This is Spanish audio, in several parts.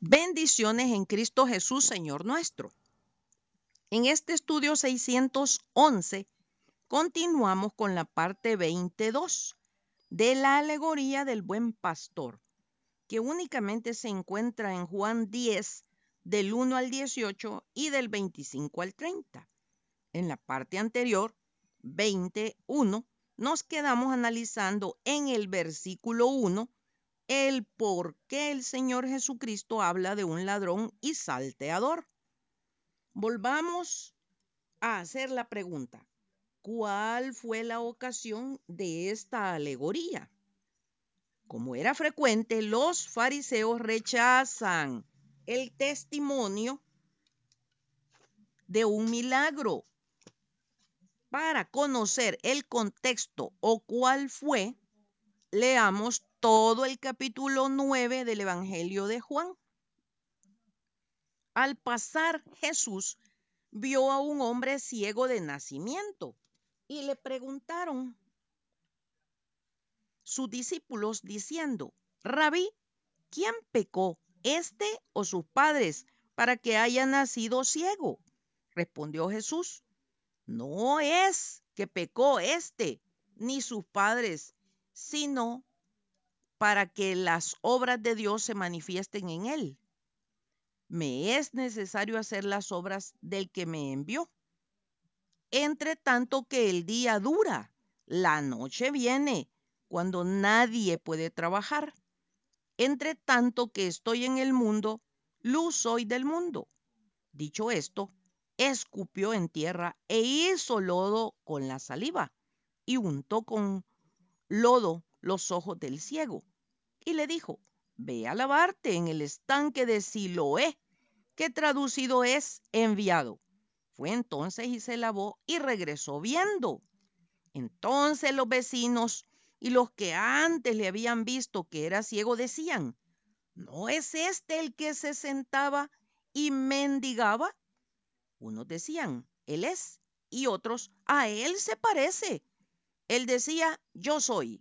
Bendiciones en Cristo Jesús, Señor nuestro. En este estudio 611 continuamos con la parte 22 de la alegoría del buen pastor, que únicamente se encuentra en Juan 10, del 1 al 18 y del 25 al 30. En la parte anterior, 21, nos quedamos analizando en el versículo 1 el por qué el Señor Jesucristo habla de un ladrón y salteador. Volvamos a hacer la pregunta. ¿Cuál fue la ocasión de esta alegoría? Como era frecuente, los fariseos rechazan el testimonio de un milagro. Para conocer el contexto o cuál fue, leamos todo el capítulo 9 del Evangelio de Juan. Al pasar Jesús vio a un hombre ciego de nacimiento y le preguntaron sus discípulos diciendo, Rabí, ¿quién pecó, este o sus padres, para que haya nacido ciego? Respondió Jesús, no es que pecó este ni sus padres, sino para que las obras de Dios se manifiesten en él. Me es necesario hacer las obras del que me envió. Entre tanto que el día dura, la noche viene, cuando nadie puede trabajar. Entre tanto que estoy en el mundo, luz soy del mundo. Dicho esto, escupió en tierra e hizo lodo con la saliva y untó con lodo los ojos del ciego y le dijo, ve a lavarte en el estanque de Siloé, que traducido es enviado. Fue entonces y se lavó y regresó viendo. Entonces los vecinos y los que antes le habían visto que era ciego decían, ¿no es este el que se sentaba y mendigaba? Unos decían, Él es, y otros, a Él se parece. Él decía, yo soy.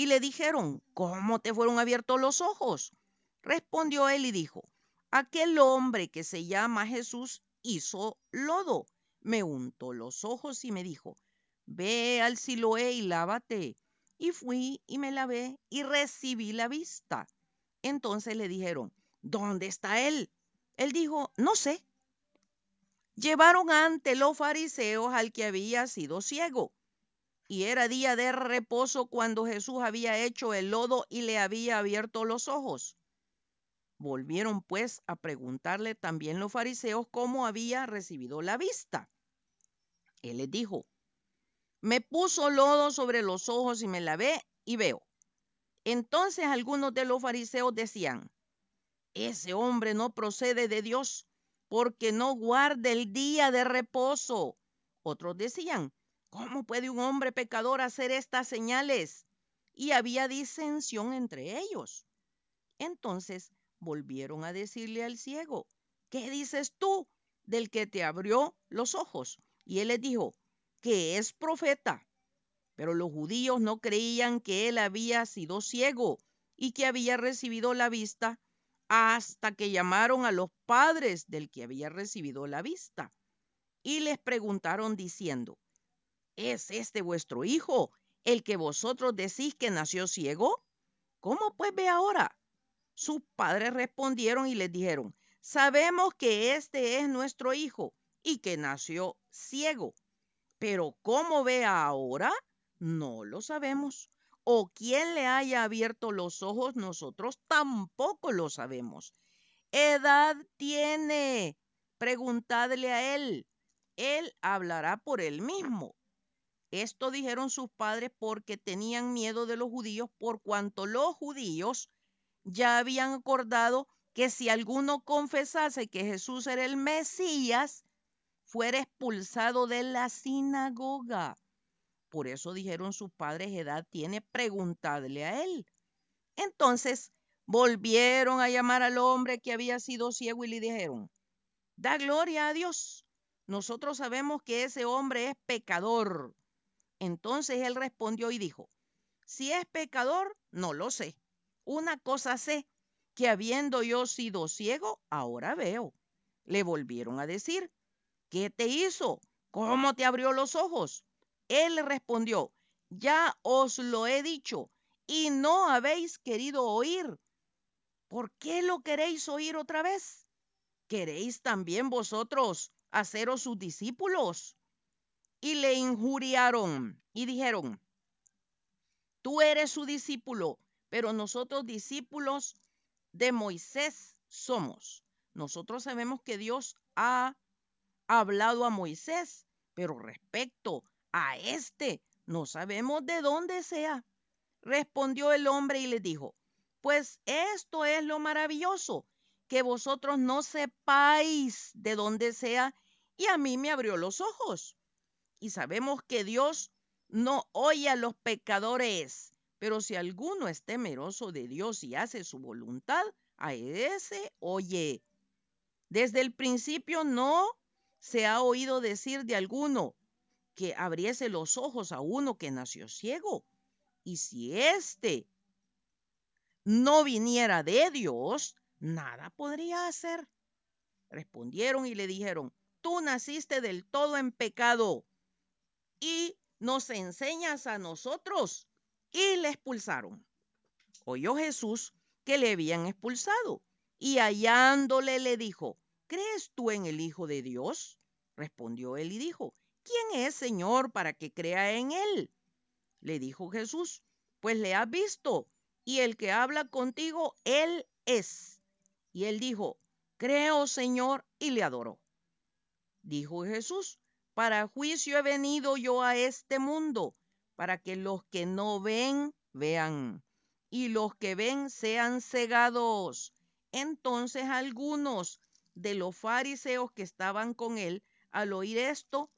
Y le dijeron, ¿cómo te fueron abiertos los ojos? Respondió él y dijo, aquel hombre que se llama Jesús hizo lodo, me untó los ojos y me dijo, ve al Siloé y lávate. Y fui y me lavé y recibí la vista. Entonces le dijeron, ¿dónde está él? Él dijo, no sé. Llevaron ante los fariseos al que había sido ciego. Y era día de reposo cuando Jesús había hecho el lodo y le había abierto los ojos. Volvieron pues a preguntarle también los fariseos cómo había recibido la vista. Él les dijo, me puso lodo sobre los ojos y me lavé y veo. Entonces algunos de los fariseos decían, ese hombre no procede de Dios porque no guarda el día de reposo. Otros decían, ¿cómo puede un hombre pecador hacer estas señales? Y había disensión entre ellos. Entonces volvieron a decirle al ciego, ¿qué dices tú del que te abrió los ojos? Y él les dijo, que es profeta. Pero los judíos no creían que él había sido ciego y que había recibido la vista hasta que llamaron a los padres del que había recibido la vista y les preguntaron diciendo, ¿es este vuestro hijo, el que vosotros decís que nació ciego? ¿Cómo pues ve ahora? Sus padres respondieron y les dijeron, sabemos que este es nuestro hijo y que nació ciego pero cómo vea ahora, no lo sabemos. O quién le haya abierto los ojos, nosotros tampoco lo sabemos. Edad tiene. Preguntadle a él. Él hablará por él mismo. Esto dijeron sus padres porque tenían miedo de los judíos, por cuanto los judíos ya habían acordado que si alguno confesase que Jesús era el Mesías, fuera expulsado de la sinagoga. Por eso dijeron sus padres, edad tiene, preguntadle a él. Entonces volvieron a llamar al hombre que había sido ciego y le dijeron, da gloria a Dios. Nosotros sabemos que ese hombre es pecador. Entonces él respondió y dijo, si es pecador, no lo sé. Una cosa sé, que habiendo yo sido ciego, ahora veo. Le volvieron a decir, ¿qué te hizo? ¿Cómo te abrió los ojos? Él respondió, ya os lo he dicho y no habéis querido oír. ¿Por qué lo queréis oír otra vez? ¿Queréis también vosotros haceros sus discípulos? Y le injuriaron y dijeron, tú eres su discípulo, pero nosotros discípulos de Moisés somos. Nosotros sabemos que Dios ha hablado a Moisés, pero respecto a este no sabemos de dónde sea. Respondió el hombre y le dijo, pues esto es lo maravilloso, que vosotros no sepáis de dónde sea, y a mí me abrió los ojos. Y sabemos que Dios no oye a los pecadores, pero si alguno es temeroso de Dios y hace su voluntad, a ese oye. Desde el principio no se ha oído decir de alguno que abriese los ojos a uno que nació ciego. Y si éste no viniera de Dios, nada podría hacer. Respondieron y le dijeron, tú naciste del todo en pecado y nos enseñas a nosotros. Y le expulsaron. Oyó Jesús que le habían expulsado y hallándole le dijo, ¿crees tú en el Hijo de Dios? Respondió él y dijo, ¿quién es Señor para que crea en él? Le dijo Jesús, pues le has visto y el que habla contigo, él es. Y él dijo, creo Señor, y le adoró. Dijo Jesús, para juicio he venido yo a este mundo, para que los que no ven, vean, y los que ven sean cegados. Entonces algunos de los fariseos que estaban con él, al oír esto,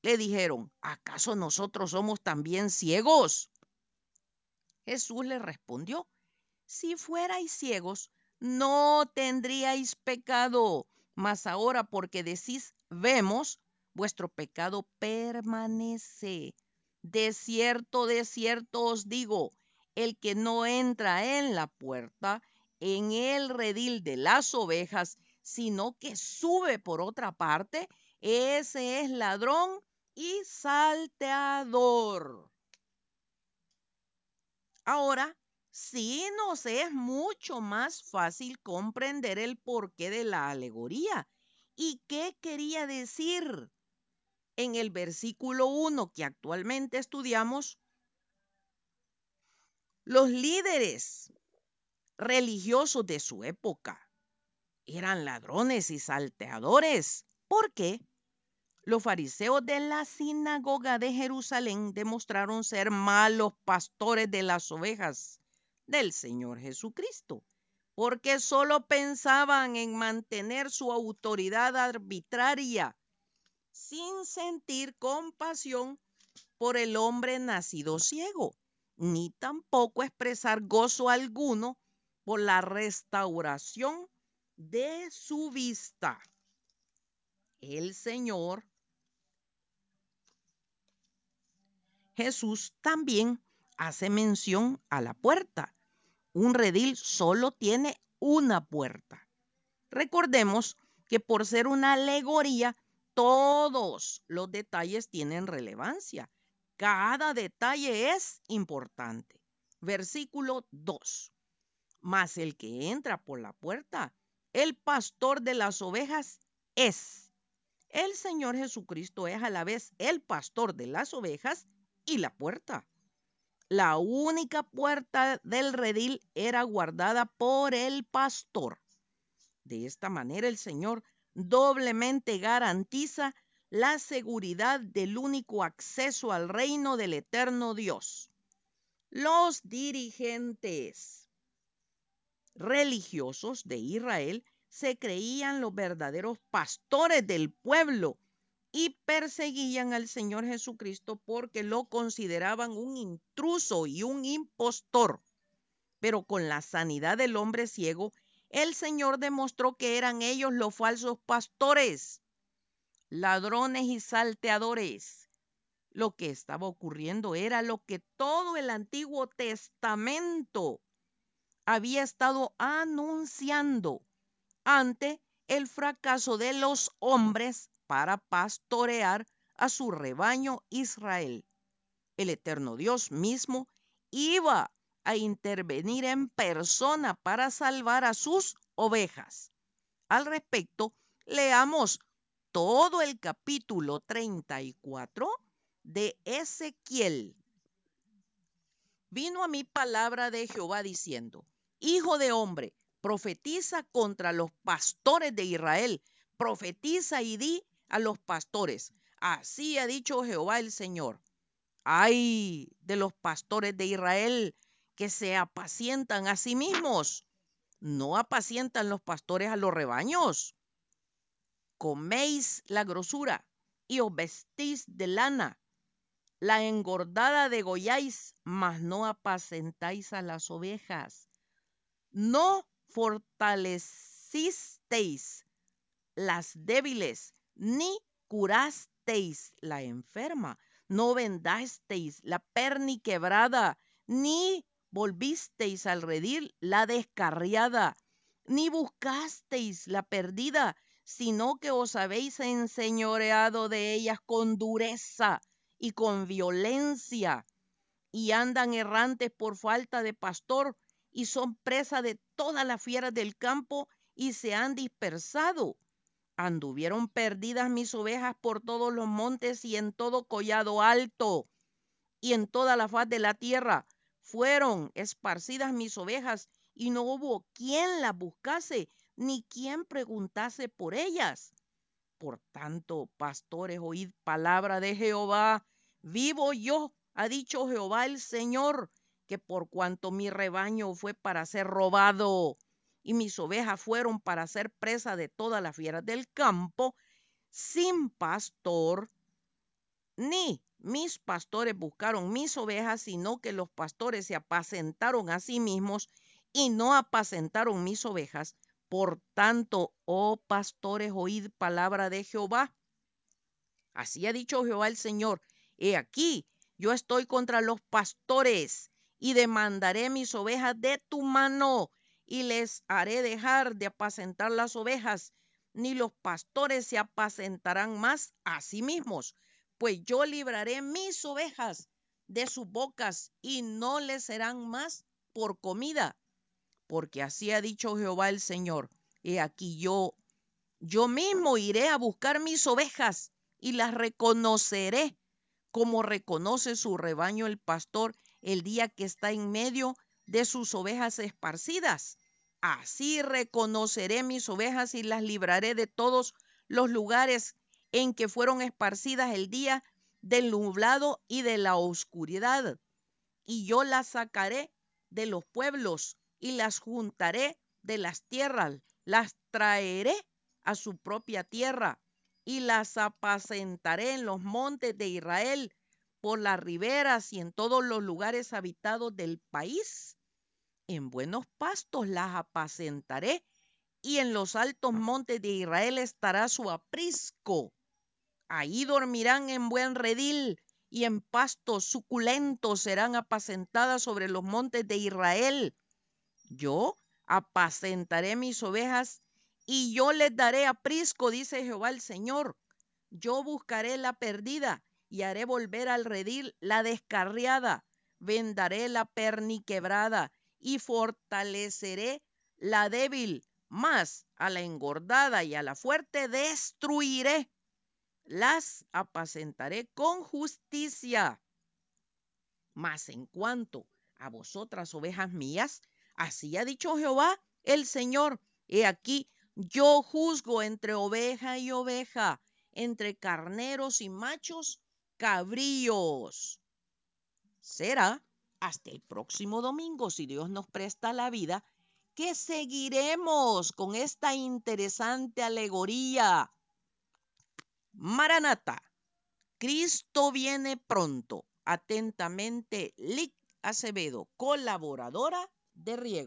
le dijeron, ¿acaso nosotros somos también ciegos? Jesús le respondió, si fuerais ciegos, no tendríais pecado, mas ahora porque decís, vemos, vuestro pecado permanece. De cierto, de cierto os digo, el que no entra en la puerta, en el redil de las ovejas, sino que sube por otra parte, ese es ladrón y salteador. Ahora, sí nos es mucho más fácil comprender el porqué de la alegoría y qué quería decir. En el versículo 1 que actualmente estudiamos, los líderes religiosos de su época eran ladrones y salteadores. ¿Por qué? Los fariseos de la sinagoga de Jerusalén demostraron ser malos pastores de las ovejas del Señor Jesucristo, porque solo pensaban en mantener su autoridad arbitraria sin sentir compasión por el hombre nacido ciego, ni tampoco expresar gozo alguno por la restauración de su vista. El Señor Jesús también hace mención a la puerta. Un redil solo tiene una puerta. Recordemos que por ser una alegoría, todos los detalles tienen relevancia. Cada detalle es importante. Versículo 2. Mas el que entra por la puerta, el pastor de las ovejas es. El Señor Jesucristo es a la vez el pastor de las ovejas y la puerta. La única puerta del redil era guardada por el pastor. De esta manera el Señor doblemente garantiza la seguridad del único acceso al reino del eterno Dios. Los dirigentes religiosos de Israel se creían los verdaderos pastores del pueblo y perseguían al Señor Jesucristo porque lo consideraban un intruso y un impostor. Pero con la sanidad del hombre ciego, el Señor demostró que eran ellos los falsos pastores, ladrones y salteadores. Lo que estaba ocurriendo era lo que todo el Antiguo Testamento había estado anunciando ante el fracaso de los hombres para pastorear a su rebaño Israel. El eterno Dios mismo iba a intervenir en persona para salvar a sus ovejas. Al respecto, leamos todo el capítulo 34 de Ezequiel. Vino a mí palabra de Jehová diciendo, Hijo de hombre, profetiza contra los pastores de Israel, profetiza y di a los pastores, así ha dicho Jehová el Señor. Ay de los pastores de Israel que se apacientan a sí mismos. No apacientan los pastores a los rebaños. Coméis la grosura y os vestís de lana. La engordada degolláis, mas no apacentáis a las ovejas. No fortalecisteis las débiles, ni curasteis la enferma. No vendasteis la perniquebrada, ni volvisteis al redil la descarriada, ni buscasteis la perdida, sino que os habéis enseñoreado de ellas con dureza y con violencia, y andan errantes por falta de pastor, y son presa de todas las fieras del campo, y se han dispersado. Anduvieron perdidas mis ovejas por todos los montes y en todo collado alto, y en toda la faz de la tierra fueron esparcidas mis ovejas, y no hubo quien las buscase, ni quien preguntase por ellas. Por tanto, pastores, oíd palabra de Jehová. Vivo yo, ha dicho Jehová el Señor, que por cuanto mi rebaño fue para ser robado, y mis ovejas fueron para ser presa de todas las fieras del campo, sin pastor, ni mis pastores buscaron mis ovejas, sino que los pastores se apacentaron a sí mismos y no apacentaron mis ovejas. Por tanto, oh pastores, oíd palabra de Jehová. Así ha dicho Jehová el Señor. He aquí, yo estoy contra los pastores y demandaré mis ovejas de tu mano y les haré dejar de apacentar las ovejas, ni los pastores se apacentarán más a sí mismos pues yo libraré mis ovejas de sus bocas y no les serán más por comida. Porque así ha dicho Jehová el Señor. He aquí yo, yo mismo iré a buscar mis ovejas y las reconoceré como reconoce su rebaño el pastor el día que está en medio de sus ovejas esparcidas. Así reconoceré mis ovejas y las libraré de todos los lugares en que fueron esparcidas el día del nublado y de la oscuridad. Y yo las sacaré de los pueblos y las juntaré de las tierras, las traeré a su propia tierra y las apacentaré en los montes de Israel, por las riberas y en todos los lugares habitados del país. En buenos pastos las apacentaré y en los altos montes de Israel estará su aprisco. Ahí dormirán en buen redil y en pastos suculentos serán apacentadas sobre los montes de Israel. Yo apacentaré mis ovejas y yo les daré aprisco, dice Jehová el Señor. Yo buscaré la perdida y haré volver al redil la descarriada. Vendaré la perniquebrada y fortaleceré la débil, más a la engordada y a la fuerte destruiré las apacentaré con justicia. Mas en cuanto a vosotras, ovejas mías, así ha dicho Jehová el Señor, he aquí, yo juzgo entre oveja y oveja, entre carneros y machos cabríos. Será hasta el próximo domingo, si Dios nos presta la vida, que seguiremos con esta interesante alegoría Maranata, Cristo viene pronto. Atentamente, Lic Acevedo, colaboradora de Riego.